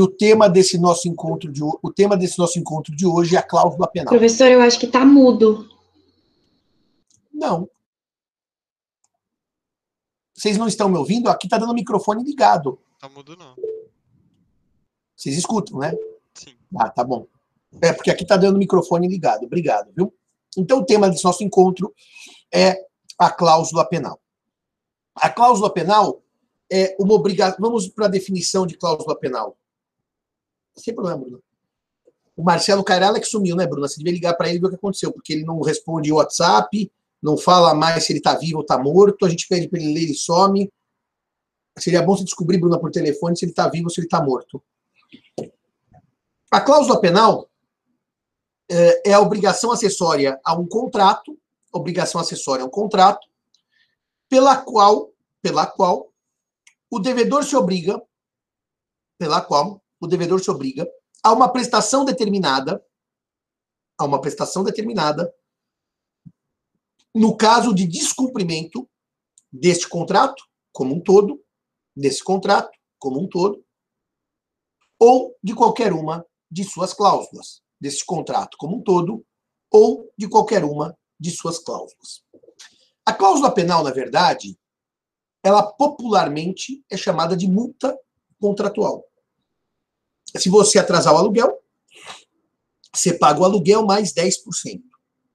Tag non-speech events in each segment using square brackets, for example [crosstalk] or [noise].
o tema desse nosso encontro de o tema desse nosso encontro de hoje é a cláusula penal. Professor, eu acho que está mudo. Não. Vocês não estão me ouvindo? Aqui está dando o microfone ligado. Tá mudo não. Vocês escutam, né? Sim. Ah, tá bom. É porque aqui está dando o microfone ligado. Obrigado, viu? Então o tema desse nosso encontro é a cláusula penal. A cláusula penal é uma obrigação. Vamos para a definição de cláusula penal. Sem problema, Bruna. O Marcelo Cairala que sumiu, né, Bruna? Você devia ligar para ele e ver o que aconteceu, porque ele não responde WhatsApp, não fala mais se ele está vivo ou está morto, a gente pede para ele ler, ele some. Seria bom se descobrir, Bruna, por telefone, se ele está vivo ou se ele está morto. A cláusula penal é, é a obrigação acessória a um contrato, obrigação acessória a um contrato, pela qual, pela qual o devedor se obriga, pela qual o devedor se obriga a uma prestação determinada, a uma prestação determinada, no caso de descumprimento deste contrato como um todo, desse contrato como um todo, ou de qualquer uma de suas cláusulas, desse contrato como um todo, ou de qualquer uma de suas cláusulas. A cláusula penal, na verdade, ela popularmente é chamada de multa contratual. Se você atrasar o aluguel, você paga o aluguel mais 10%.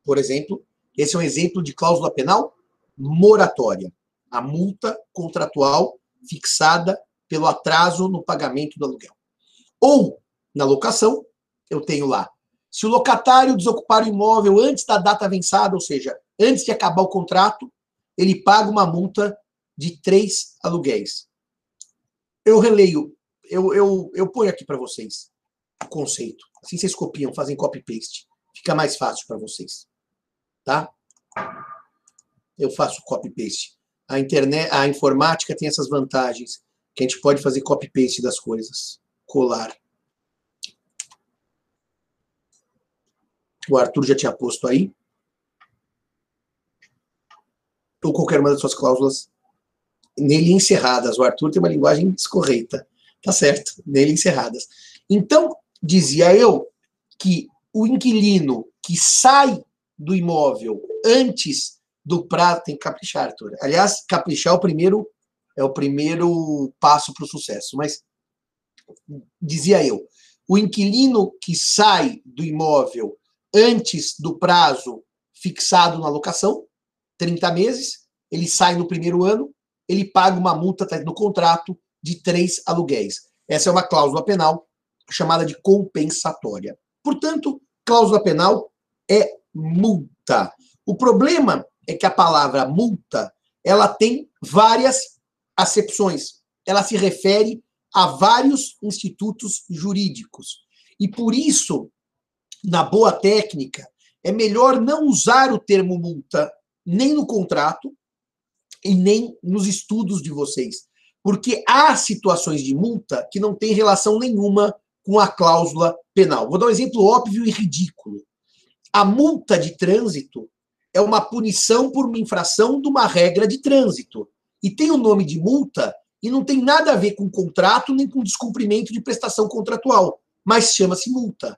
Por exemplo, esse é um exemplo de cláusula penal moratória. A multa contratual fixada pelo atraso no pagamento do aluguel. Ou, na locação, eu tenho lá. Se o locatário desocupar o imóvel antes da data avançada, ou seja, antes de acabar o contrato, ele paga uma multa de três aluguéis. Eu releio eu, eu, eu ponho aqui para vocês o conceito. Assim vocês copiam, fazem copy-paste. Fica mais fácil para vocês. Tá? Eu faço copy-paste. A internet, a informática tem essas vantagens que a gente pode fazer copy-paste das coisas. Colar. O Arthur já tinha posto aí. Ou qualquer uma das suas cláusulas nele encerradas. O Arthur tem uma linguagem descorreita. Tá certo, nele encerradas. Então, dizia eu que o inquilino que sai do imóvel antes do prazo tem que caprichar, Arthur. Aliás, caprichar é o primeiro é o primeiro passo para o sucesso. Mas dizia eu, o inquilino que sai do imóvel antes do prazo fixado na locação, 30 meses, ele sai no primeiro ano, ele paga uma multa tá no contrato de três aluguéis. Essa é uma cláusula penal chamada de compensatória. Portanto, cláusula penal é multa. O problema é que a palavra multa, ela tem várias acepções. Ela se refere a vários institutos jurídicos. E por isso, na boa técnica, é melhor não usar o termo multa nem no contrato e nem nos estudos de vocês. Porque há situações de multa que não têm relação nenhuma com a cláusula penal. Vou dar um exemplo óbvio e ridículo. A multa de trânsito é uma punição por uma infração de uma regra de trânsito. E tem o nome de multa e não tem nada a ver com contrato nem com descumprimento de prestação contratual, mas chama-se multa.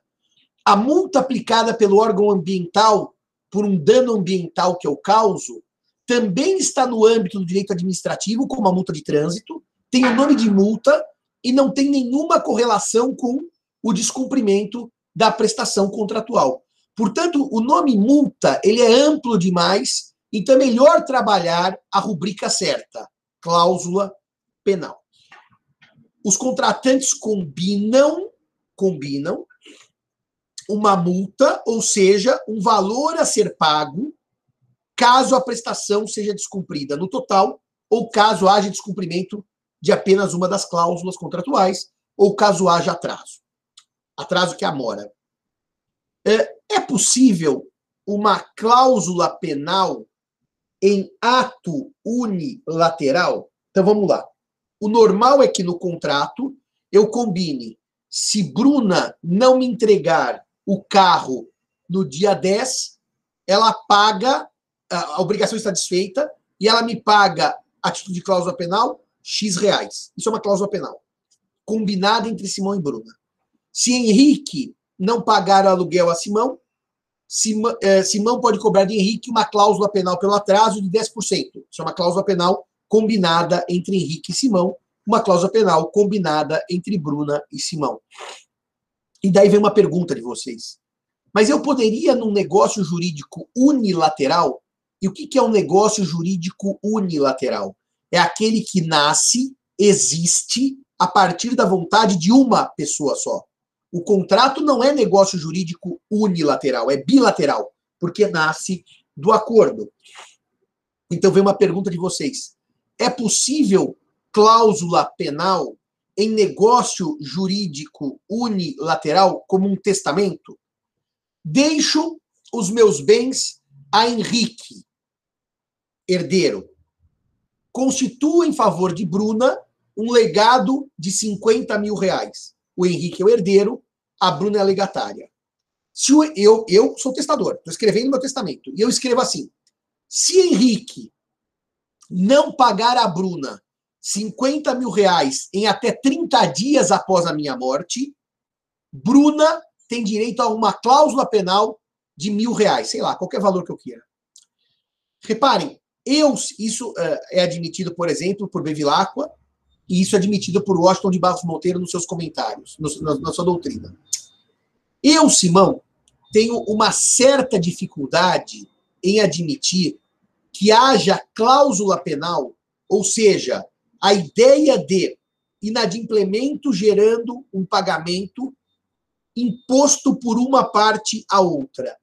A multa aplicada pelo órgão ambiental por um dano ambiental que eu causo também está no âmbito do direito administrativo, como a multa de trânsito, tem o nome de multa e não tem nenhuma correlação com o descumprimento da prestação contratual. Portanto, o nome multa ele é amplo demais, então é melhor trabalhar a rubrica certa, cláusula penal. Os contratantes combinam, combinam uma multa, ou seja, um valor a ser pago caso a prestação seja descumprida no total ou caso haja descumprimento de apenas uma das cláusulas contratuais ou caso haja atraso. Atraso que amora. É, é possível uma cláusula penal em ato unilateral? Então vamos lá. O normal é que no contrato eu combine se Bruna não me entregar o carro no dia 10, ela paga a obrigação está desfeita e ela me paga a título de cláusula penal X reais. Isso é uma cláusula penal. combinada entre Simão e Bruna. Se Henrique não pagar o aluguel a Simão, Simão, é, Simão pode cobrar de Henrique uma cláusula penal pelo atraso de 10%. Isso é uma cláusula penal combinada entre Henrique e Simão, uma cláusula penal combinada entre Bruna e Simão. E daí vem uma pergunta de vocês. Mas eu poderia, num negócio jurídico unilateral, e o que é um negócio jurídico unilateral? É aquele que nasce, existe, a partir da vontade de uma pessoa só. O contrato não é negócio jurídico unilateral, é bilateral, porque nasce do acordo. Então vem uma pergunta de vocês: é possível cláusula penal em negócio jurídico unilateral como um testamento? Deixo os meus bens a Henrique, herdeiro. Constituo em favor de Bruna um legado de 50 mil reais. O Henrique é o herdeiro, a Bruna é a legatária. Se eu, eu, eu sou testador, estou escrevendo meu testamento, e eu escrevo assim: se Henrique não pagar a Bruna 50 mil reais em até 30 dias após a minha morte, Bruna tem direito a uma cláusula penal de mil reais, sei lá, qualquer valor que eu queira. Reparem, eu, isso uh, é admitido, por exemplo, por Bevilacqua, e isso é admitido por Washington de Barros Monteiro nos seus comentários, no, na, na sua doutrina. Eu, Simão, tenho uma certa dificuldade em admitir que haja cláusula penal, ou seja, a ideia de inadimplemento gerando um pagamento imposto por uma parte a outra.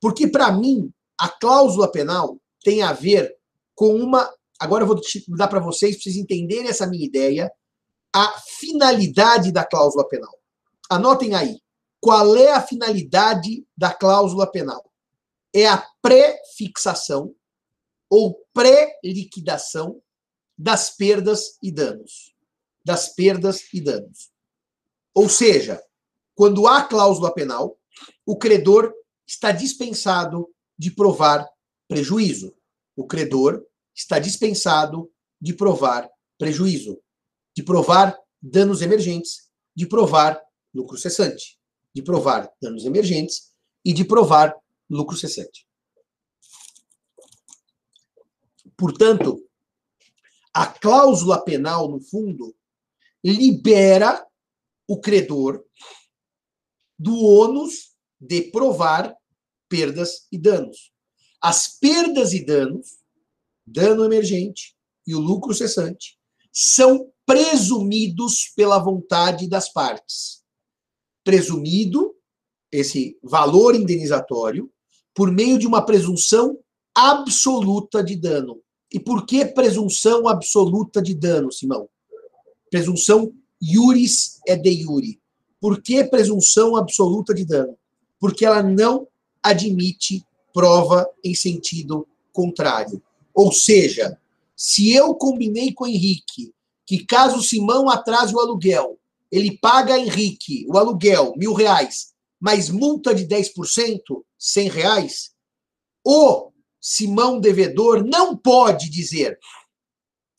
Porque, para mim, a cláusula penal tem a ver com uma. Agora eu vou dar para vocês, para vocês entenderem essa minha ideia, a finalidade da cláusula penal. Anotem aí. Qual é a finalidade da cláusula penal? É a pré-fixação ou pré-liquidação das perdas e danos. Das perdas e danos. Ou seja, quando há cláusula penal, o credor está dispensado de provar prejuízo. O credor está dispensado de provar prejuízo, de provar danos emergentes, de provar lucro cessante, de provar danos emergentes e de provar lucro cessante. Portanto, a cláusula penal, no fundo, libera o credor do ônus de provar perdas e danos. As perdas e danos, dano emergente e o lucro cessante, são presumidos pela vontade das partes. Presumido esse valor indenizatório por meio de uma presunção absoluta de dano. E por que presunção absoluta de dano, Simão? Presunção iuris é de iure. Por que presunção absoluta de dano? Porque ela não admite prova em sentido contrário. Ou seja, se eu combinei com o Henrique que caso Simão atrase o aluguel, ele paga a Henrique o aluguel, mil reais, mais multa de 10%, cem reais, o Simão devedor não pode dizer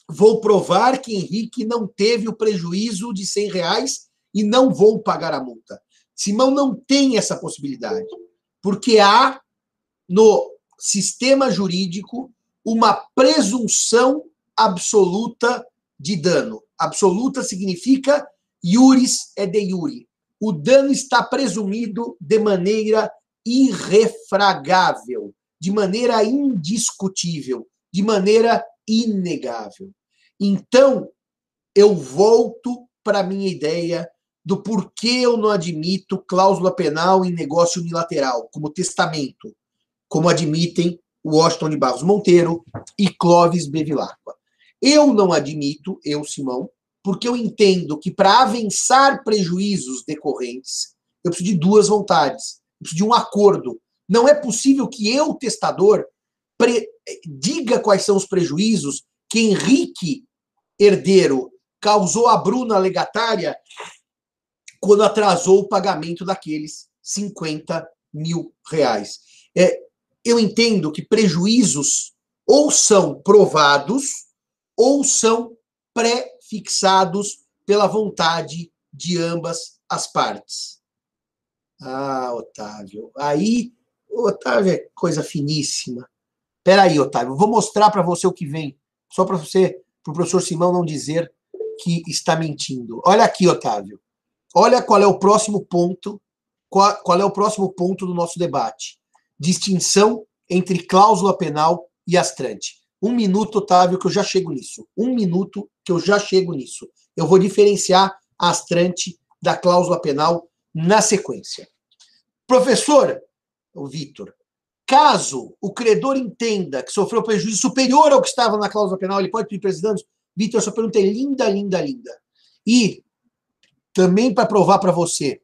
vou provar que Henrique não teve o prejuízo de 100 reais e não vou pagar a multa. Simão não tem essa possibilidade, porque há no sistema jurídico uma presunção absoluta de dano. Absoluta significa iuris é de iure. O dano está presumido de maneira irrefragável, de maneira indiscutível, de maneira inegável. Então, eu volto para a minha ideia do porquê eu não admito cláusula penal em negócio unilateral, como testamento, como admitem Washington de Barros Monteiro e Clóvis Bevilacqua. Eu não admito, eu, Simão, porque eu entendo que para avançar prejuízos decorrentes, eu preciso de duas vontades, eu preciso de um acordo. Não é possível que eu, testador, diga quais são os prejuízos que Henrique, herdeiro, causou a Bruna legatária quando atrasou o pagamento daqueles 50 mil reais. É, eu entendo que prejuízos ou são provados ou são pré-fixados pela vontade de ambas as partes. Ah, Otávio. Aí, Otávio é coisa finíssima. Peraí, Otávio, vou mostrar para você o que vem, só para você, para o professor Simão não dizer que está mentindo. Olha aqui, Otávio. Olha qual é o próximo ponto, qual, qual é o próximo ponto do nosso debate. Distinção entre cláusula penal e astrante. Um minuto, Otávio, que eu já chego nisso. Um minuto que eu já chego nisso. Eu vou diferenciar a astrante da cláusula penal na sequência. Professor, o Vitor, caso o credor entenda que sofreu prejuízo superior ao que estava na cláusula penal, ele pode pedir presidente? Vitor, essa pergunta é linda, linda, linda. E também para provar para você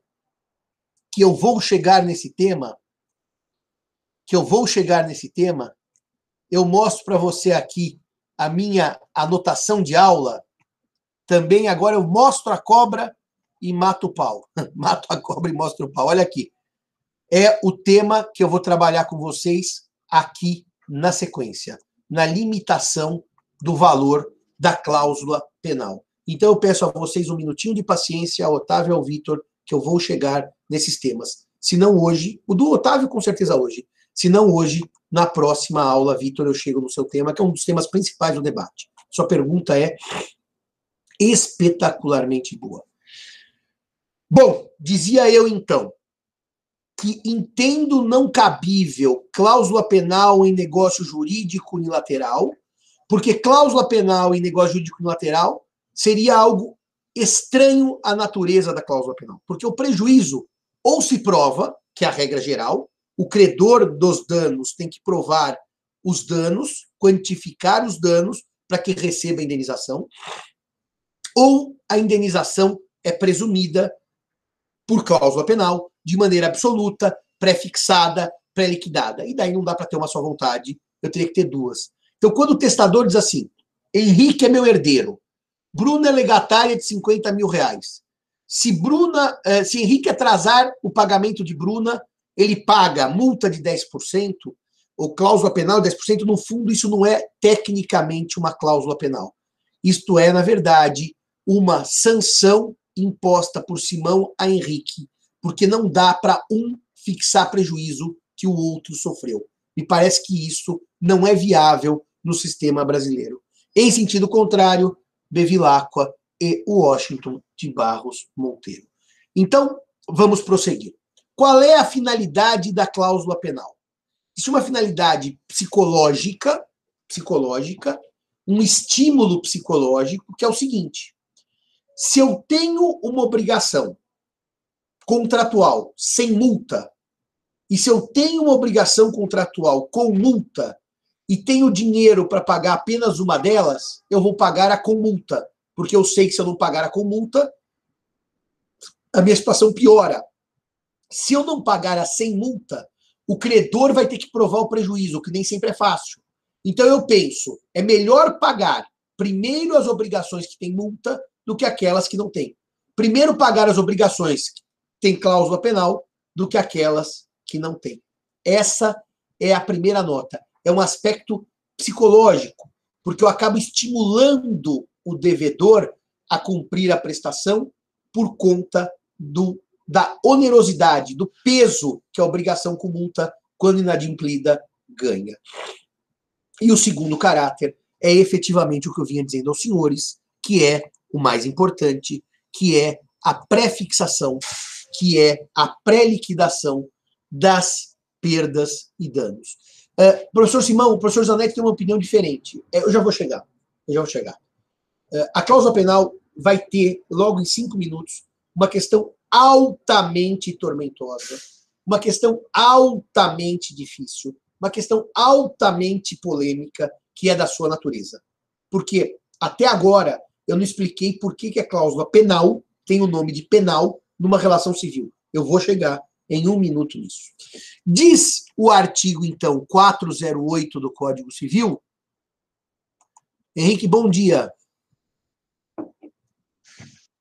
que eu vou chegar nesse tema, que eu vou chegar nesse tema, eu mostro para você aqui a minha anotação de aula. Também agora eu mostro a cobra e mato o pau. [laughs] mato a cobra e mostro o pau. Olha aqui. É o tema que eu vou trabalhar com vocês aqui na sequência, na limitação do valor da cláusula penal. Então eu peço a vocês um minutinho de paciência, a Otávio e ao Vitor, que eu vou chegar nesses temas. Se não hoje, o do Otávio com certeza hoje. Se não hoje, na próxima aula, Vitor, eu chego no seu tema, que é um dos temas principais do debate. Sua pergunta é espetacularmente boa. Bom, dizia eu então que entendo não cabível cláusula penal em negócio jurídico unilateral, porque cláusula penal em negócio jurídico unilateral seria algo estranho à natureza da cláusula penal, porque o prejuízo ou se prova, que é a regra geral, o credor dos danos tem que provar os danos, quantificar os danos para que receba a indenização, ou a indenização é presumida por cláusula penal, de maneira absoluta, pré-fixada, pré-liquidada. E daí não dá para ter uma só vontade, eu teria que ter duas. Então, quando o testador diz assim, Henrique é meu herdeiro, Bruna é legatária de 50 mil reais. Se Bruna, eh, se Henrique atrasar o pagamento de Bruna, ele paga multa de 10%, ou cláusula penal de 10%, no fundo, isso não é tecnicamente uma cláusula penal. Isto é, na verdade, uma sanção imposta por Simão a Henrique, porque não dá para um fixar prejuízo que o outro sofreu. Me parece que isso não é viável no sistema brasileiro. Em sentido contrário, Bevilacqua e Washington de Barros Monteiro. Então, vamos prosseguir. Qual é a finalidade da cláusula penal? Isso é uma finalidade psicológica, psicológica, um estímulo psicológico, que é o seguinte: se eu tenho uma obrigação contratual sem multa, e se eu tenho uma obrigação contratual com multa e tenho dinheiro para pagar apenas uma delas, eu vou pagar a com multa, porque eu sei que se eu não pagar a com multa, a minha situação piora. Se eu não pagar a sem multa, o credor vai ter que provar o prejuízo, que nem sempre é fácil. Então eu penso, é melhor pagar primeiro as obrigações que têm multa do que aquelas que não têm. Primeiro pagar as obrigações que têm cláusula penal do que aquelas que não têm. Essa é a primeira nota. É um aspecto psicológico, porque eu acabo estimulando o devedor a cumprir a prestação por conta do, da onerosidade, do peso que a obrigação com multa, quando inadimplida, ganha. E o segundo caráter é efetivamente o que eu vinha dizendo aos senhores, que é o mais importante, que é a pré-fixação, que é a pré-liquidação das perdas e danos. Uh, professor Simão, o professor Zanetti tem uma opinião diferente. É, eu já vou chegar. Eu já vou chegar. Uh, a cláusula penal vai ter, logo em cinco minutos, uma questão altamente tormentosa, uma questão altamente difícil, uma questão altamente polêmica, que é da sua natureza. Porque até agora eu não expliquei por que, que a cláusula penal tem o nome de penal numa relação civil. Eu vou chegar em um minuto nisso. Diz o artigo, então, 408 do Código Civil. Henrique, bom dia.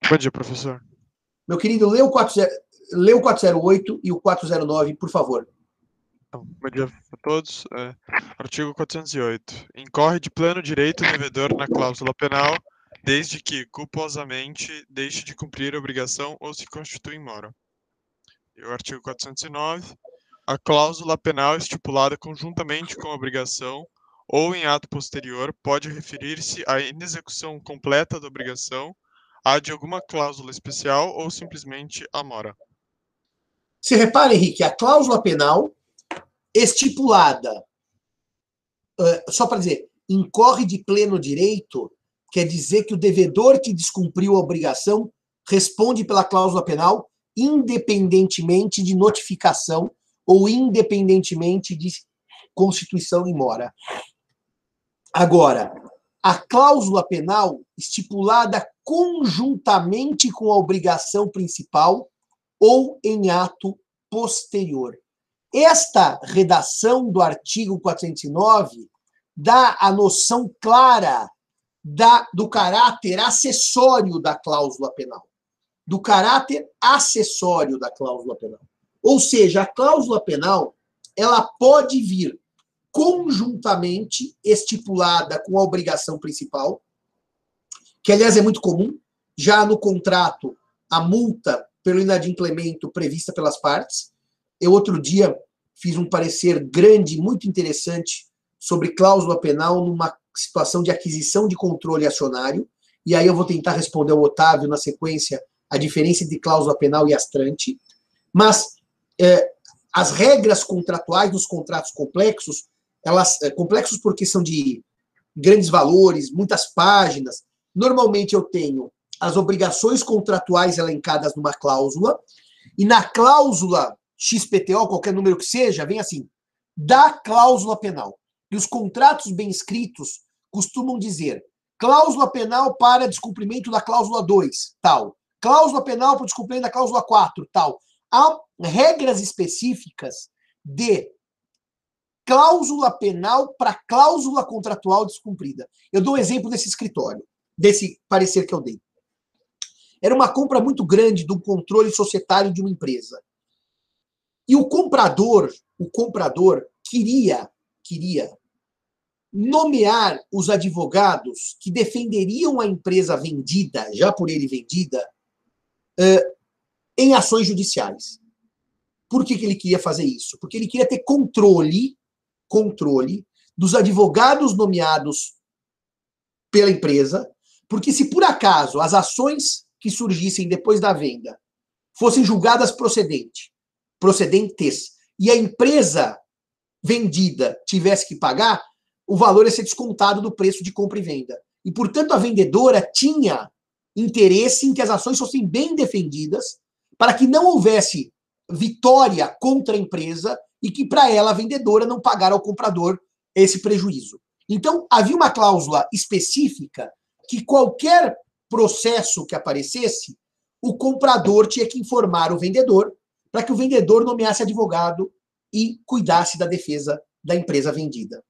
Bom dia, professor. Meu querido, lê o, 40, lê o 408 e o 409, por favor. Então, bom dia a todos. É, artigo 408. Incorre de pleno direito o devedor na cláusula penal desde que culposamente deixe de cumprir a obrigação ou se constitui em mora. E o artigo 409, a cláusula penal estipulada conjuntamente com a obrigação ou em ato posterior pode referir-se à inexecução completa da obrigação, à de alguma cláusula especial ou simplesmente à mora. Se repara, Henrique, a cláusula penal estipulada, uh, só para dizer, incorre de pleno direito, quer dizer que o devedor que descumpriu a obrigação responde pela cláusula penal independentemente de notificação ou independentemente de constituição em mora. Agora, a cláusula penal estipulada conjuntamente com a obrigação principal ou em ato posterior. Esta redação do artigo 409 dá a noção clara da, do caráter acessório da cláusula penal. Do caráter acessório da cláusula penal. Ou seja, a cláusula penal ela pode vir conjuntamente estipulada com a obrigação principal, que aliás é muito comum, já no contrato a multa pelo inadimplemento prevista pelas partes. Eu outro dia fiz um parecer grande, muito interessante sobre cláusula penal numa situação de aquisição de controle acionário, e aí eu vou tentar responder ao Otávio na sequência a diferença entre cláusula penal e astrante. Mas é, as regras contratuais dos contratos complexos, elas é, complexos porque são de grandes valores, muitas páginas. Normalmente eu tenho as obrigações contratuais elencadas numa cláusula, e na cláusula XPTO, qualquer número que seja, vem assim: da cláusula penal. E os contratos bem escritos costumam dizer cláusula penal para descumprimento da cláusula 2, tal. Cláusula penal para descumprimento da cláusula 4, tal. Há regras específicas de cláusula penal para cláusula contratual descumprida. Eu dou um exemplo desse escritório, desse parecer que eu dei. Era uma compra muito grande do controle societário de uma empresa. E o comprador, o comprador queria, queria nomear os advogados que defenderiam a empresa vendida, já por ele vendida, em ações judiciais. Por que, que ele queria fazer isso? Porque ele queria ter controle, controle dos advogados nomeados pela empresa, porque se por acaso as ações que surgissem depois da venda fossem julgadas procedente, procedentes, e a empresa vendida tivesse que pagar, o valor ia ser descontado do preço de compra e venda. E, portanto, a vendedora tinha interesse em que as ações fossem bem defendidas, para que não houvesse vitória contra a empresa e que, para ela, a vendedora não pagara ao comprador esse prejuízo. Então, havia uma cláusula específica que qualquer processo que aparecesse, o comprador tinha que informar o vendedor para que o vendedor nomeasse advogado e cuidasse da defesa da empresa vendida.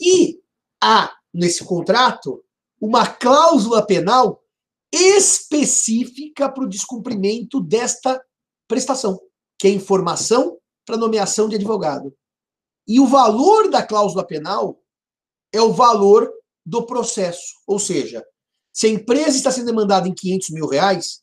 E há, nesse contrato, uma cláusula penal específica para o descumprimento desta prestação, que é informação para nomeação de advogado. E o valor da cláusula penal é o valor do processo, ou seja, se a empresa está sendo demandada em 500 mil reais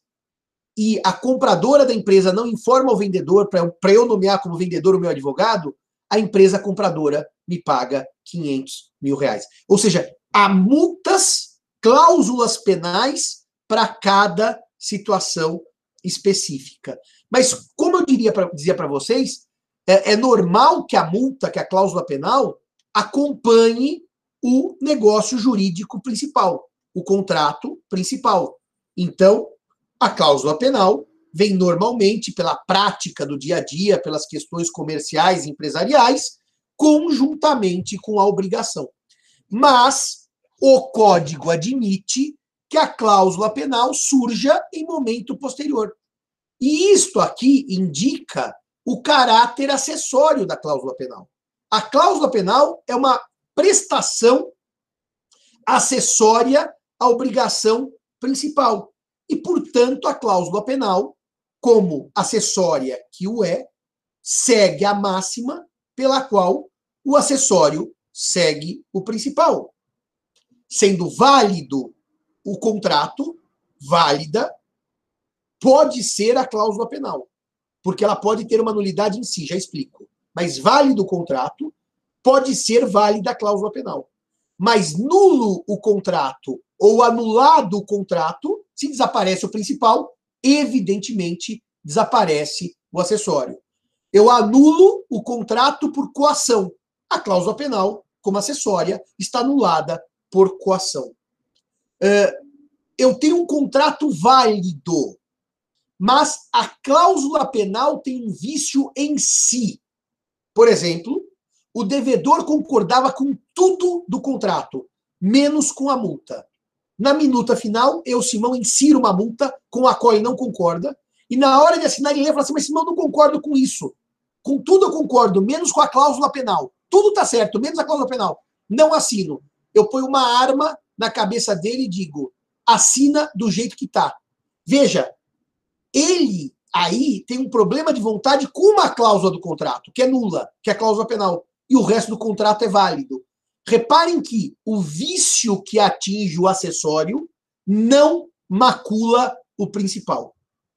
e a compradora da empresa não informa o vendedor para eu nomear como vendedor o meu advogado, a empresa compradora me paga 500 mil reais. Ou seja, há multas, cláusulas penais para cada situação específica. Mas, como eu diria pra, dizia para vocês, é, é normal que a multa, que a cláusula penal, acompanhe o negócio jurídico principal o contrato principal. Então, a cláusula penal vem normalmente pela prática do dia a dia, pelas questões comerciais e empresariais, conjuntamente com a obrigação. Mas o código admite que a cláusula penal surja em momento posterior. E isto aqui indica o caráter acessório da cláusula penal. A cláusula penal é uma prestação acessória a obrigação principal. E, portanto, a cláusula penal, como acessória que o é, segue a máxima pela qual o acessório segue o principal. Sendo válido o contrato, válida, pode ser a cláusula penal, porque ela pode ter uma nulidade em si, já explico. Mas válido o contrato, pode ser válida a cláusula penal. Mas nulo o contrato ou anulado o contrato, se desaparece o principal, evidentemente desaparece o acessório. Eu anulo o contrato por coação. A cláusula penal, como acessória, está anulada por coação. Eu tenho um contrato válido, mas a cláusula penal tem um vício em si. Por exemplo, o devedor concordava com tudo do contrato, menos com a multa. Na minuta final, eu, Simão, insiro uma multa com a qual ele não concorda, e na hora de assinar, ele fala assim: Mas Simão, não concordo com isso. Com tudo eu concordo, menos com a cláusula penal. Tudo está certo, menos a cláusula penal. Não assino. Eu ponho uma arma na cabeça dele e digo: assina do jeito que está. Veja, ele aí tem um problema de vontade com uma cláusula do contrato, que é nula, que é a cláusula penal, e o resto do contrato é válido. Reparem que o vício que atinge o acessório não macula o principal.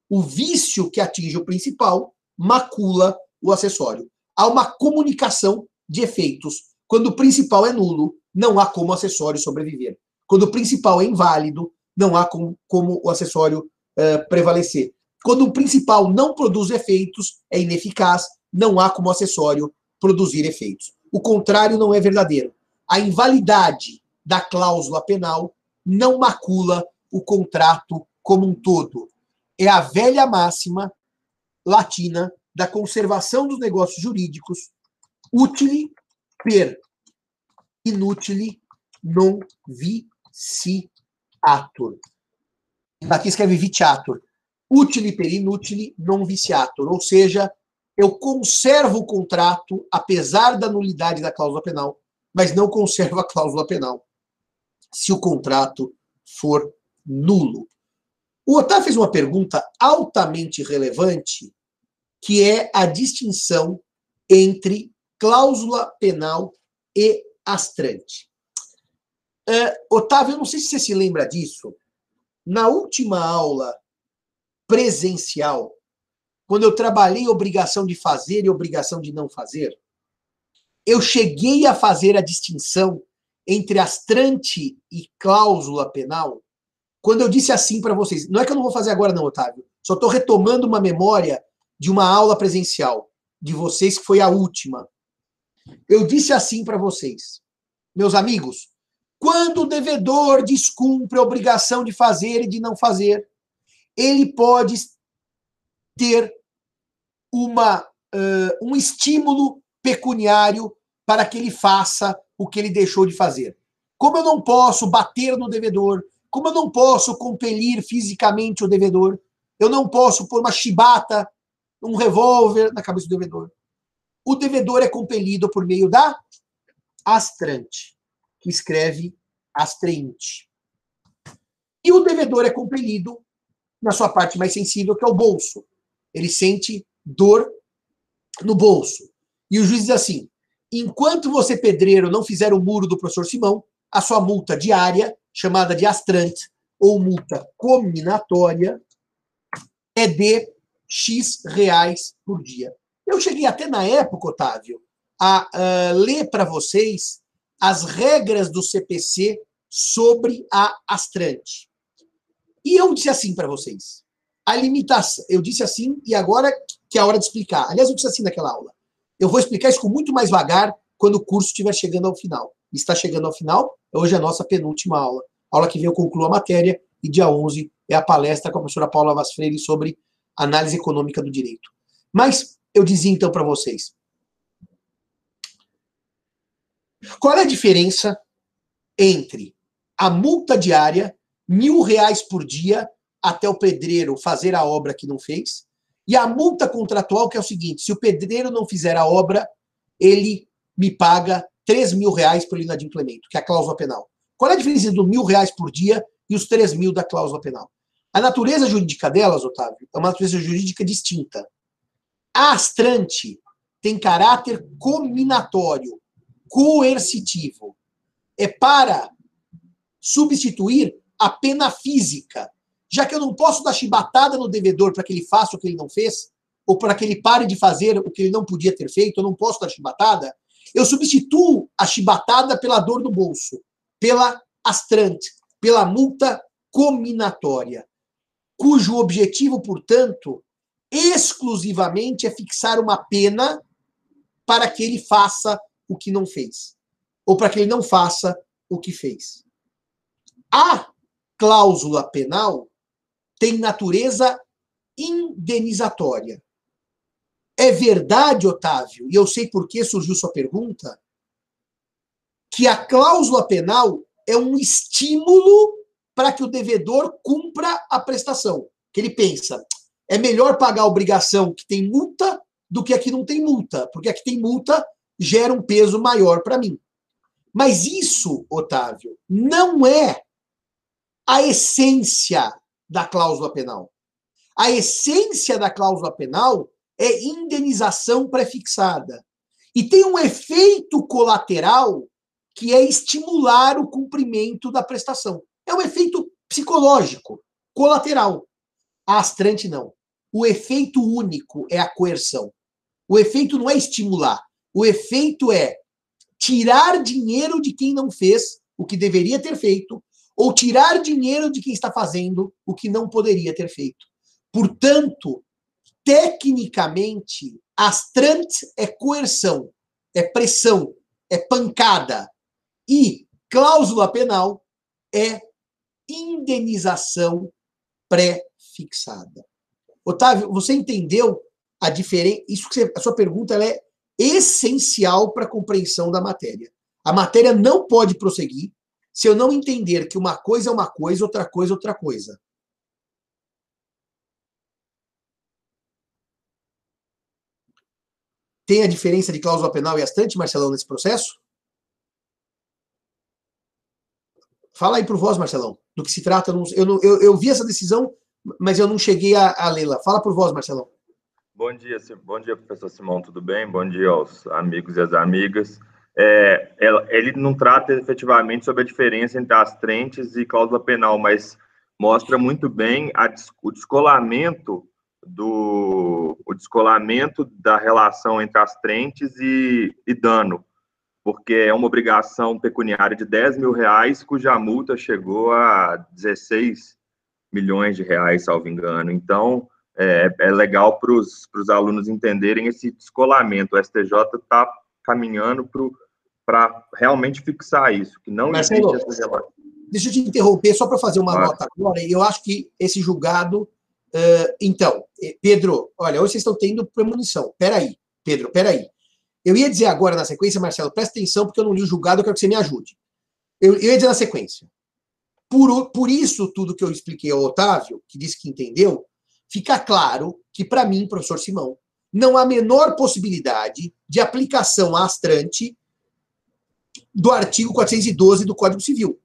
O vício que atinge o principal macula o acessório. Há uma comunicação de efeitos. Quando o principal é nulo, não há como o acessório sobreviver. Quando o principal é inválido, não há como, como o acessório uh, prevalecer. Quando o principal não produz efeitos, é ineficaz, não há como acessório produzir efeitos. O contrário não é verdadeiro a invalidade da cláusula penal não macula o contrato como um todo. É a velha máxima latina da conservação dos negócios jurídicos, utile per inutile non viciatur. Aqui escreve viciatur. Utile per inutile non viciatur, ou seja, eu conservo o contrato apesar da nulidade da cláusula penal mas não conserva a cláusula penal, se o contrato for nulo. O Otávio fez uma pergunta altamente relevante, que é a distinção entre cláusula penal e astrante. Uh, Otávio, eu não sei se você se lembra disso. Na última aula presencial, quando eu trabalhei obrigação de fazer e obrigação de não fazer, eu cheguei a fazer a distinção entre astrante e cláusula penal quando eu disse assim para vocês. Não é que eu não vou fazer agora, não, Otávio. Só estou retomando uma memória de uma aula presencial de vocês, que foi a última. Eu disse assim para vocês, meus amigos, quando o devedor descumpre a obrigação de fazer e de não fazer, ele pode ter uma, uh, um estímulo pecuniário para que ele faça o que ele deixou de fazer. Como eu não posso bater no devedor, como eu não posso compelir fisicamente o devedor, eu não posso pôr uma chibata, um revólver na cabeça do devedor. O devedor é compelido por meio da astrante, que escreve astreinte. E o devedor é compelido na sua parte mais sensível, que é o bolso. Ele sente dor no bolso. E o juiz diz assim: enquanto você, pedreiro, não fizer o muro do professor Simão, a sua multa diária, chamada de astrante, ou multa combinatória, é de X reais por dia. Eu cheguei até na época, Otávio, a uh, ler para vocês as regras do CPC sobre a astrante. E eu disse assim para vocês: a limitação. Eu disse assim, e agora que é a hora de explicar. Aliás, eu disse assim naquela aula. Eu vou explicar isso com muito mais vagar quando o curso estiver chegando ao final. Está chegando ao final, hoje é a nossa penúltima aula. A aula que vem eu concluo a matéria e dia 11 é a palestra com a professora Paula Vaz Freire sobre análise econômica do direito. Mas eu dizia então para vocês. Qual é a diferença entre a multa diária, mil reais por dia, até o pedreiro fazer a obra que não fez, e a multa contratual, que é o seguinte: se o pedreiro não fizer a obra, ele me paga 3 mil reais pelo inadimplemento, que é a cláusula penal. Qual é a diferença do mil reais por dia e os 3 mil da cláusula penal? A natureza jurídica delas, Otávio, é uma natureza jurídica distinta. A astrante tem caráter combinatório, coercitivo. É para substituir a pena física. Já que eu não posso dar chibatada no devedor para que ele faça o que ele não fez, ou para que ele pare de fazer o que ele não podia ter feito, eu não posso dar chibatada, eu substituo a chibatada pela dor no bolso, pela astrante, pela multa cominatória, cujo objetivo, portanto, exclusivamente é fixar uma pena para que ele faça o que não fez, ou para que ele não faça o que fez. A cláusula penal tem natureza indenizatória. É verdade, Otávio, e eu sei por que surgiu sua pergunta, que a cláusula penal é um estímulo para que o devedor cumpra a prestação. Que ele pensa, é melhor pagar a obrigação que tem multa do que a que não tem multa, porque a que tem multa gera um peso maior para mim. Mas isso, Otávio, não é a essência da cláusula penal. A essência da cláusula penal é indenização prefixada. E tem um efeito colateral que é estimular o cumprimento da prestação. É um efeito psicológico, colateral. A astrante não. O efeito único é a coerção. O efeito não é estimular. O efeito é tirar dinheiro de quem não fez o que deveria ter feito, ou tirar dinheiro de quem está fazendo o que não poderia ter feito. Portanto, tecnicamente, astrant é coerção, é pressão, é pancada. E cláusula penal é indenização pré-fixada. Otávio, você entendeu a diferença? Isso você, a sua pergunta é essencial para a compreensão da matéria. A matéria não pode prosseguir se eu não entender que uma coisa é uma coisa, outra coisa é outra coisa. Tem a diferença de cláusula penal e astante, Marcelão, nesse processo? Fala aí por voz, Marcelão, do que se trata. Eu, não, eu, eu vi essa decisão, mas eu não cheguei a, a lê-la. Fala por voz, Marcelão. Bom dia, bom dia, professor Simão, tudo bem? Bom dia aos amigos e às amigas. É, ele não trata efetivamente sobre a diferença entre as trentes e cláusula penal, mas mostra muito bem a, o descolamento do o descolamento da relação entre as trentes e, e, dano, porque é uma obrigação pecuniária de 10 mil reais, cuja multa chegou a 16 milhões de reais, salvo engano. Então, é, é legal para os alunos entenderem esse descolamento. O STJ está caminhando para realmente fixar isso, que não Marcelo, existe essa relação. Deixa eu te interromper só para fazer uma Mas... nota agora. Eu acho que esse julgado Uh, então, eh, Pedro, olha, hoje vocês estão tendo premonição. Peraí, Pedro, peraí. Eu ia dizer agora na sequência, Marcelo, presta atenção, porque eu não li o julgado, eu quero que você me ajude. Eu, eu ia dizer na sequência. Por, por isso, tudo que eu expliquei ao Otávio, que disse que entendeu, fica claro que, para mim, professor Simão, não há a menor possibilidade de aplicação astrante do artigo 412 do Código Civil.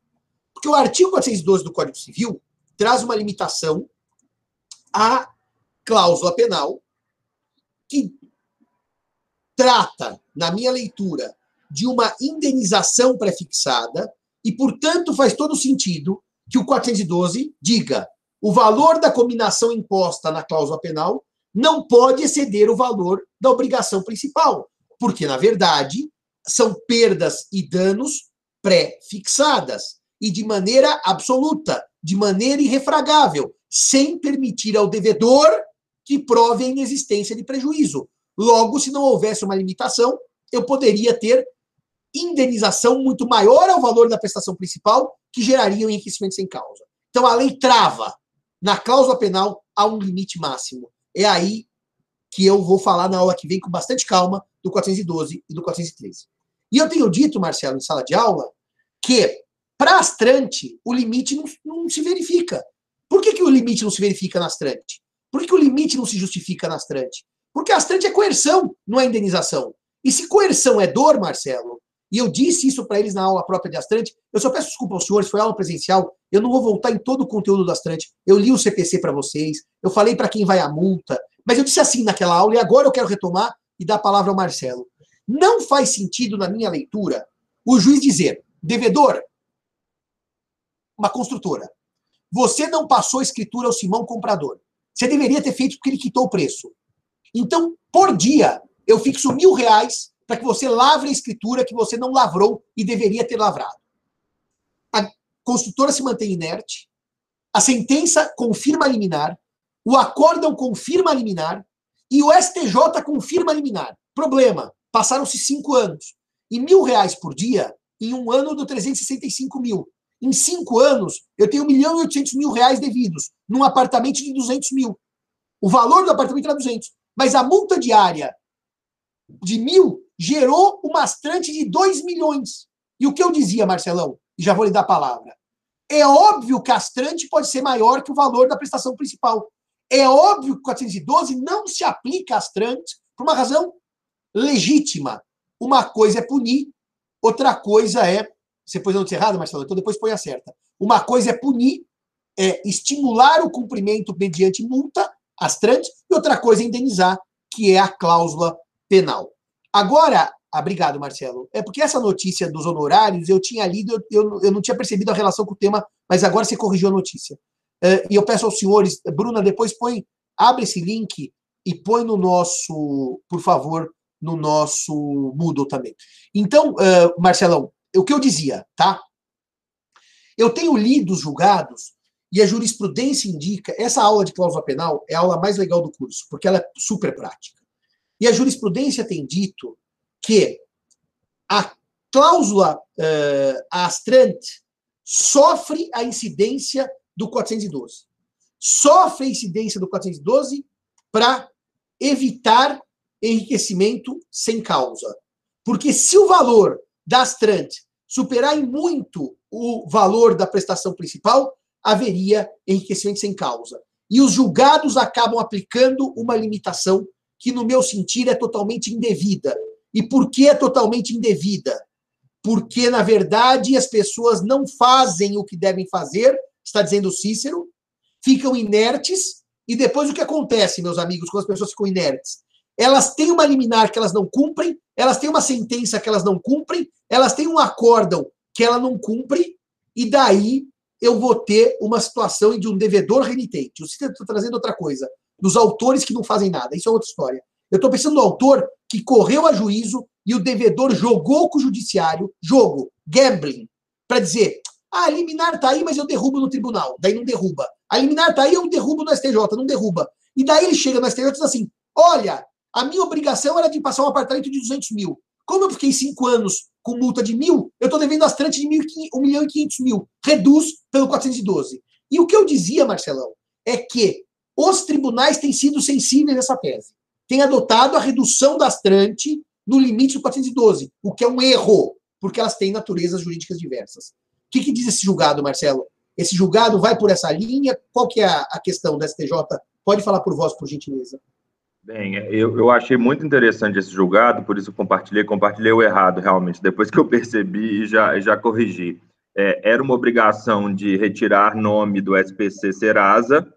Porque o artigo 412 do Código Civil traz uma limitação a cláusula penal que trata, na minha leitura, de uma indenização prefixada e, portanto, faz todo sentido que o 412 diga o valor da combinação imposta na cláusula penal não pode exceder o valor da obrigação principal, porque, na verdade, são perdas e danos pré-fixadas e de maneira absoluta, de maneira irrefragável, sem permitir ao devedor que prove a inexistência de prejuízo. Logo, se não houvesse uma limitação, eu poderia ter indenização muito maior ao valor da prestação principal, que geraria um enriquecimento sem causa. Então, a lei trava. Na cláusula penal, há um limite máximo. É aí que eu vou falar na aula que vem com bastante calma do 412 e do 413. E eu tenho dito, Marcelo, em sala de aula, que para astrante o limite não, não se verifica. Por que, que o limite não se verifica na astrante? Por que, que o limite não se justifica na astrante? Porque a astrante é coerção, não é indenização. E se coerção é dor, Marcelo, e eu disse isso para eles na aula própria de astrante, eu só peço desculpa aos senhores, foi aula presencial, eu não vou voltar em todo o conteúdo da astrante. Eu li o CPC para vocês, eu falei para quem vai a multa, mas eu disse assim naquela aula, e agora eu quero retomar e dar a palavra ao Marcelo. Não faz sentido, na minha leitura, o juiz dizer, devedor, uma construtora, você não passou a escritura ao Simão comprador. Você deveria ter feito porque ele quitou o preço. Então, por dia, eu fixo mil reais para que você lavre a escritura que você não lavrou e deveria ter lavrado. A construtora se mantém inerte, a sentença confirma a liminar, o acórdão confirma a liminar e o STJ confirma a liminar. Problema, passaram-se cinco anos. E mil reais por dia, em um ano, do 365 mil. Em cinco anos, eu tenho 1 milhão e 800 mil reais devidos num apartamento de 200 mil. O valor do apartamento era 200. Mas a multa diária de mil gerou uma astrante de 2 milhões. E o que eu dizia, Marcelão, e já vou lhe dar a palavra, é óbvio que a astrante pode ser maior que o valor da prestação principal. É óbvio que o 412 não se aplica a astrante por uma razão legítima. Uma coisa é punir, outra coisa é. Você pôs a notícia errada, Marcelo? Então depois põe a certa. Uma coisa é punir, é estimular o cumprimento mediante multa, astrante, e outra coisa é indenizar, que é a cláusula penal. Agora, ah, obrigado, Marcelo. É porque essa notícia dos honorários eu tinha lido, eu, eu, não tinha percebido a relação com o tema, mas agora você corrigiu a notícia. Uh, e eu peço aos senhores, Bruna, depois põe, abre esse link e põe no nosso, por favor, no nosso Moodle também. Então, uh, Marcelão, o que eu dizia, tá? Eu tenho lido os julgados e a jurisprudência indica, essa aula de cláusula penal é a aula mais legal do curso, porque ela é super prática. E a jurisprudência tem dito que a cláusula uh, astrante sofre a incidência do 412. Sofre a incidência do 412 para evitar enriquecimento sem causa. Porque se o valor da astrante superar em muito o valor da prestação principal, haveria enriquecimento sem causa. E os julgados acabam aplicando uma limitação que, no meu sentir, é totalmente indevida. E por que é totalmente indevida? Porque, na verdade, as pessoas não fazem o que devem fazer, está dizendo Cícero, ficam inertes, e depois o que acontece, meus amigos, quando as pessoas ficam inertes? Elas têm uma liminar que elas não cumprem, elas têm uma sentença que elas não cumprem, elas têm um acórdão que ela não cumpre, e daí eu vou ter uma situação de um devedor renitente. O Cícero está trazendo outra coisa, dos autores que não fazem nada, isso é outra história. Eu estou pensando no autor que correu a juízo e o devedor jogou com o judiciário, jogo, gambling, para dizer: ah, a liminar está aí, mas eu derrubo no tribunal. Daí não derruba. A liminar está aí, eu derrubo no STJ, não derruba. E daí ele chega no STJ e diz assim: olha, a minha obrigação era de passar um apartamento de 200 mil. Como eu fiquei cinco anos com multa de mil, eu estou devendo as tranches de 1 milhão e 500 mil. Reduz pelo 412. E o que eu dizia, Marcelão, é que os tribunais têm sido sensíveis a essa tese tem adotado a redução da astrante no limite do 412, o que é um erro, porque elas têm naturezas jurídicas diversas. O que, que diz esse julgado, Marcelo? Esse julgado vai por essa linha? Qual que é a, questão da STJ? Pode falar por vós, por gentileza. Bem, eu, eu achei muito interessante esse julgado, por isso compartilhei, compartilhei o errado, realmente, depois que eu percebi e já, já corrigi. É, era uma obrigação de retirar nome do SPC Serasa,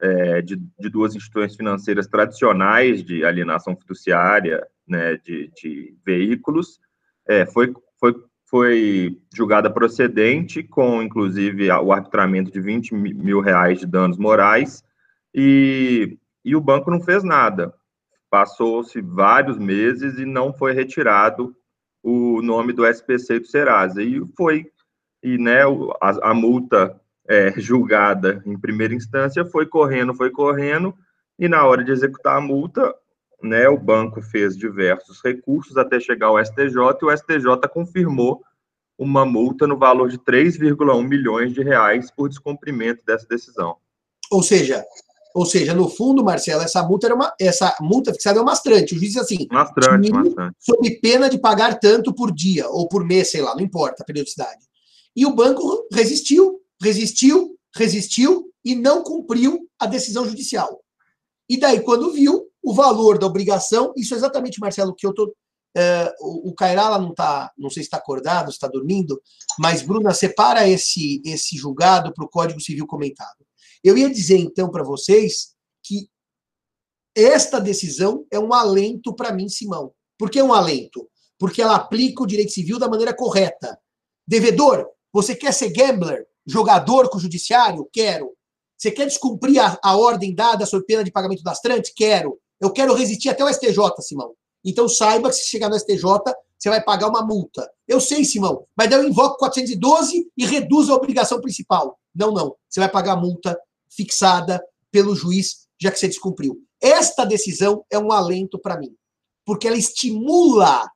é, de, de, duas instituições financeiras tradicionais de alienação fiduciária né, de, de veículos, é, foi, foi, foi julgada procedente, com inclusive o arbitramento de 20 mil reais de danos morais, e, e o banco não fez nada. Passou-se vários meses e não foi retirado o nome do SPC do Serasa. E foi, e né, a, a multa é, [laughs] julgada em primeira instância, foi correndo, foi correndo, e na hora de executar a multa, né, o banco fez diversos recursos até chegar ao STJ, e o STJ confirmou uma multa no valor de 3,1 milhões de reais por descumprimento dessa decisão. Ou seja, ou seja, no fundo, Marcelo, essa multa era uma essa multa fixada é uma mastrante. O juiz diz assim, mastrante, mastrante. sob pena de pagar tanto por dia ou por mês, sei lá, não importa a periodicidade. E o banco resistiu, resistiu, resistiu e não cumpriu a decisão judicial. E daí, quando viu o valor da obrigação, isso é exatamente, Marcelo, que eu tô. É, o, o Cairala não tá, não sei se está acordado, se está dormindo, mas Bruna, separa esse, esse julgado para o Código Civil comentado. Eu ia dizer então para vocês que esta decisão é um alento para mim, Simão. Por que um alento? Porque ela aplica o direito civil da maneira correta. Devedor, você quer ser gambler? jogador com o judiciário? Quero. Você quer descumprir a, a ordem dada sob pena de pagamento das trantes? Quero. Eu quero resistir até o STJ, Simão. Então saiba que se chegar no STJ, você vai pagar uma multa. Eu sei, Simão, mas daí eu invoco 412 e reduzo a obrigação principal. Não, não. Você vai pagar a multa fixada pelo juiz, já que você descumpriu. Esta decisão é um alento para mim, porque ela estimula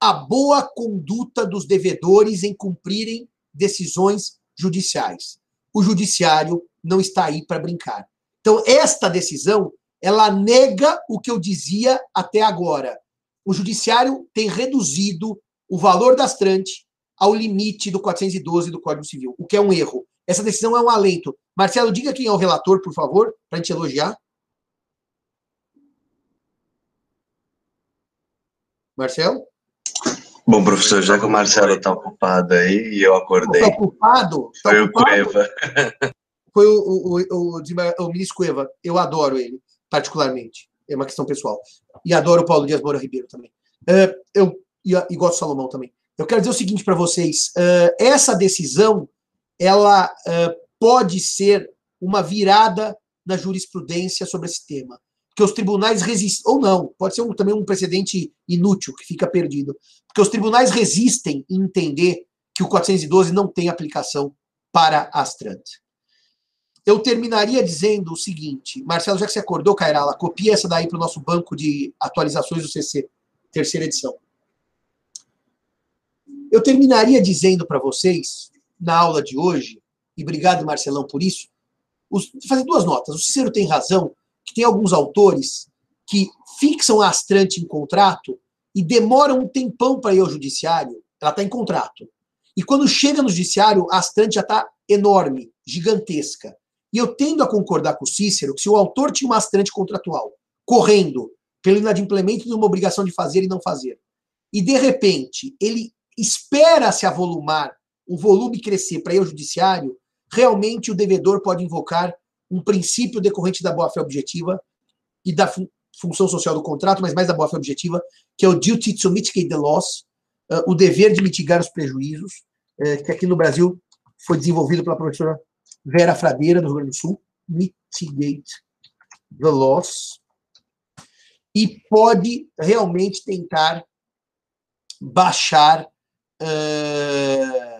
a boa conduta dos devedores em cumprirem decisões judiciais. O judiciário não está aí para brincar. Então, esta decisão, ela nega o que eu dizia até agora. O judiciário tem reduzido o valor das trante ao limite do 412 do Código Civil, o que é um erro. Essa decisão é um alento. Marcelo, diga quem é o relator, por favor, para a gente elogiar. Marcelo? Bom, professor, já que o Marcelo está ocupado aí e eu acordei. Está ocupado? Tá foi ocupado? o Cueva. Foi o, o, o, o, o ministro Cueva. Eu adoro ele, particularmente. É uma questão pessoal. E adoro o Paulo Dias Moura Ribeiro também. Uh, eu, e, e gosto do Salomão também. Eu quero dizer o seguinte para vocês: uh, essa decisão ela uh, pode ser uma virada na jurisprudência sobre esse tema que os tribunais resistem, ou não, pode ser um, também um precedente inútil que fica perdido, porque os tribunais resistem em entender que o 412 não tem aplicação para Astrand. Eu terminaria dizendo o seguinte, Marcelo, já que você acordou, Cairala, copia essa daí para o nosso banco de atualizações do CC, terceira edição. Eu terminaria dizendo para vocês, na aula de hoje, e obrigado, Marcelão, por isso, os, fazer duas notas. O Cícero tem razão que tem alguns autores que fixam a astrante em contrato e demoram um tempão para ir ao judiciário, ela está em contrato. E quando chega no judiciário, a astrante já está enorme, gigantesca. E eu tendo a concordar com o Cícero que se o autor tinha uma astrante contratual correndo pelo inadimplemento de uma obrigação de fazer e não fazer, e de repente ele espera se avolumar, o volume crescer para ir judiciário, realmente o devedor pode invocar um princípio decorrente da boa-fé objetiva e da fun função social do contrato, mas mais da boa-fé objetiva, que é o duty to mitigate the loss, uh, o dever de mitigar os prejuízos, uh, que aqui no Brasil foi desenvolvido pela professora Vera Fradeira, do Rio Grande do Sul, mitigate the loss, e pode realmente tentar baixar uh,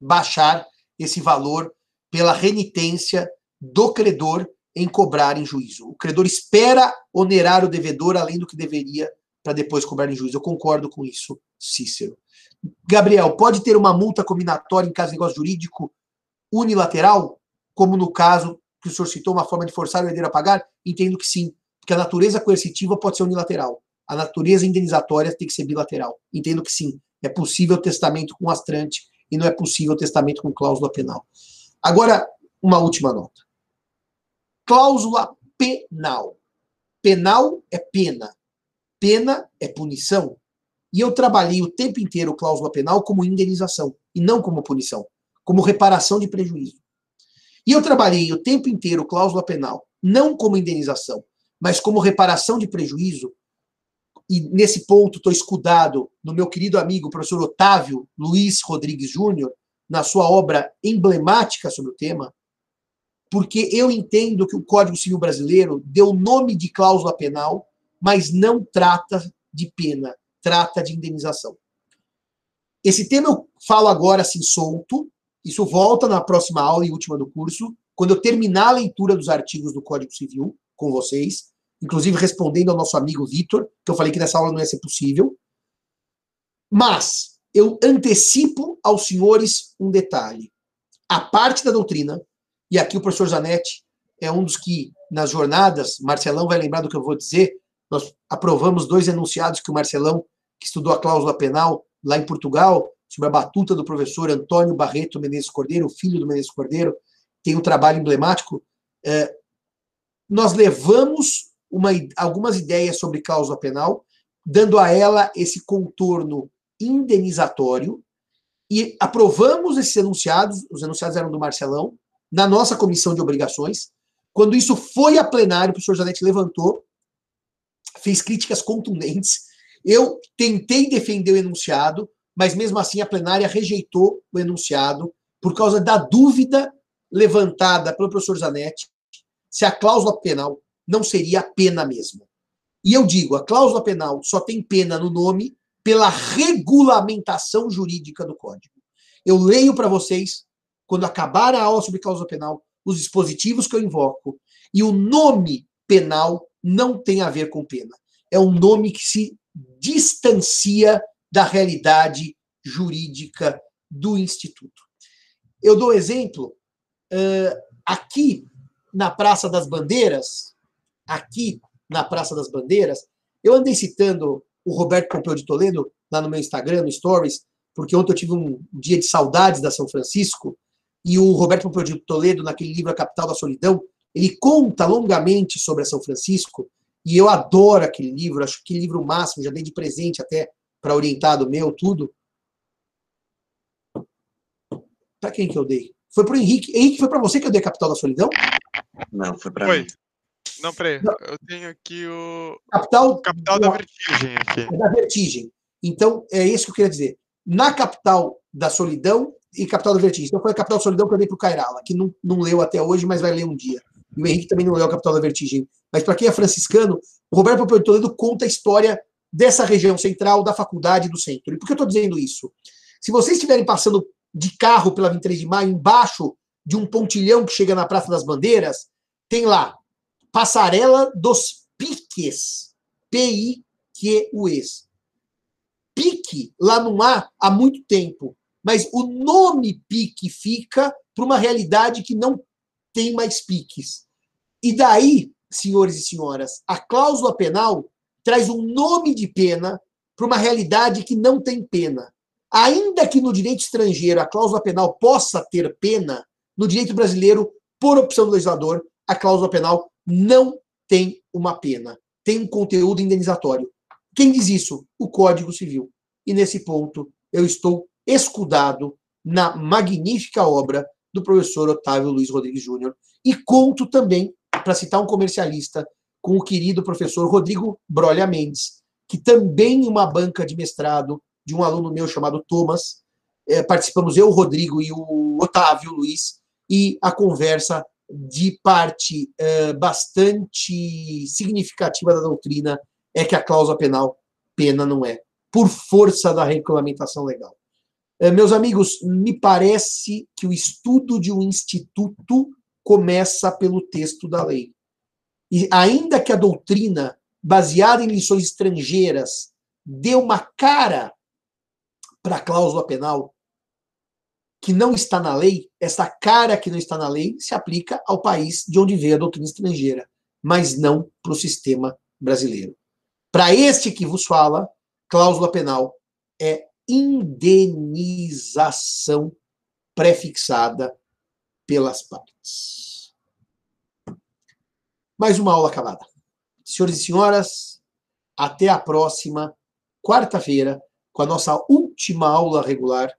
baixar esse valor pela renitência do credor em cobrar em juízo. O credor espera onerar o devedor além do que deveria para depois cobrar em juízo. Eu concordo com isso, Cícero. Gabriel, pode ter uma multa combinatória em caso de negócio jurídico unilateral, como no caso que o senhor citou, uma forma de forçar o herdeiro a pagar? Entendo que sim, porque a natureza coercitiva pode ser unilateral. A natureza indenizatória tem que ser bilateral. Entendo que sim. É possível testamento com astrante e não é possível testamento com cláusula penal. Agora, uma última nota. Cláusula penal. Penal é pena. Pena é punição. E eu trabalhei o tempo inteiro cláusula penal como indenização e não como punição, como reparação de prejuízo. E eu trabalhei o tempo inteiro cláusula penal não como indenização, mas como reparação de prejuízo. E nesse ponto estou escudado no meu querido amigo professor Otávio Luiz Rodrigues Júnior, na sua obra emblemática sobre o tema, porque eu entendo que o Código Civil Brasileiro deu nome de cláusula penal, mas não trata de pena, trata de indenização. Esse tema eu falo agora assim solto, isso volta na próxima aula e última do curso, quando eu terminar a leitura dos artigos do Código Civil com vocês, inclusive respondendo ao nosso amigo Vitor, que eu falei que nessa aula não ia ser possível. Mas eu antecipo aos senhores um detalhe. A parte da doutrina, e aqui o professor Zanetti é um dos que, nas jornadas, Marcelão vai lembrar do que eu vou dizer, nós aprovamos dois enunciados que o Marcelão, que estudou a cláusula penal lá em Portugal, sob a batuta do professor Antônio Barreto Menezes Cordeiro, filho do Menezes Cordeiro, tem um trabalho emblemático. É, nós levamos uma, algumas ideias sobre cláusula penal, dando a ela esse contorno indenizatório e aprovamos esses enunciados, os enunciados eram do Marcelão, na nossa comissão de obrigações. Quando isso foi a plenário, o professor Zanetti levantou, fez críticas contundentes. Eu tentei defender o enunciado, mas mesmo assim a plenária rejeitou o enunciado por causa da dúvida levantada pelo professor Zanetti se a cláusula penal não seria pena mesmo. E eu digo, a cláusula penal só tem pena no nome pela regulamentação jurídica do Código. Eu leio para vocês, quando acabar a aula sobre cláusula penal, os dispositivos que eu invoco, e o nome penal não tem a ver com pena. É um nome que se distancia da realidade jurídica do Instituto. Eu dou exemplo uh, aqui na Praça das Bandeiras, aqui na Praça das Bandeiras, eu andei citando o Roberto Pompeu de Toledo lá no meu Instagram, no Stories, porque ontem eu tive um dia de saudades da São Francisco, e o Roberto Pompeu de Toledo, naquele livro A Capital da Solidão, ele conta longamente sobre a São Francisco, e eu adoro aquele livro, acho que livro máximo, já dei de presente até para orientado meu, tudo. Para quem que eu dei? Foi para o Henrique. Henrique, foi para você que eu dei a Capital da Solidão? Não, foi para mim. Não, peraí. Eu tenho aqui o. Capital, Capital da Vertigem aqui. É da Vertigem. Então, é isso que eu queria dizer. Na Capital da Solidão e Capital da Vertigem. Então, foi a Capital da Solidão que eu dei para o Cairala, que não, não leu até hoje, mas vai ler um dia. E o Henrique também não leu a Capital da Vertigem. Mas para quem é franciscano, o Roberto de Toledo conta a história dessa região central, da faculdade do centro. E por que eu estou dizendo isso? Se vocês estiverem passando de carro pela 23 de maio, embaixo de um pontilhão que chega na Praça das Bandeiras, tem lá Passarela dos Piques. P-I-Q-U-E-S. Pique, lá não há há muito tempo. Mas o nome pique fica para uma realidade que não tem mais piques. E daí, senhores e senhoras, a cláusula penal traz um nome de pena para uma realidade que não tem pena. Ainda que no direito estrangeiro a cláusula penal possa ter pena, no direito brasileiro, por opção do legislador, a cláusula penal não tem uma pena, tem um conteúdo indenizatório. Quem diz isso? O Código Civil. E nesse ponto eu estou escudado na magnífica obra do professor Otávio Luiz Rodrigues Júnior e conto também, para citar um comercialista, com o querido professor Rodrigo Brolha Mendes, que também em uma banca de mestrado de um aluno meu chamado Thomas, é, participamos eu, o Rodrigo e o Otávio Luiz, e a conversa de parte é, bastante significativa da doutrina é que a cláusula penal pena não é, por força da regulamentação legal. É, meus amigos, me parece que o estudo de um instituto começa pelo texto da lei. E ainda que a doutrina, baseada em lições estrangeiras, dê uma cara para a cláusula penal que não está na lei, essa cara que não está na lei se aplica ao país de onde veio a doutrina estrangeira, mas não para o sistema brasileiro. Para este que vos fala, cláusula penal é indenização prefixada pelas partes. Mais uma aula acabada. Senhores e senhoras, até a próxima quarta-feira com a nossa última aula regular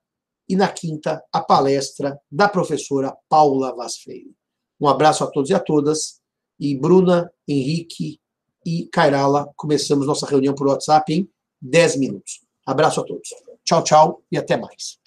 e na quinta a palestra da professora Paula Vaz Freire. Um abraço a todos e a todas e Bruna, Henrique e Cairala, começamos nossa reunião por WhatsApp em 10 minutos. Abraço a todos. Tchau, tchau e até mais.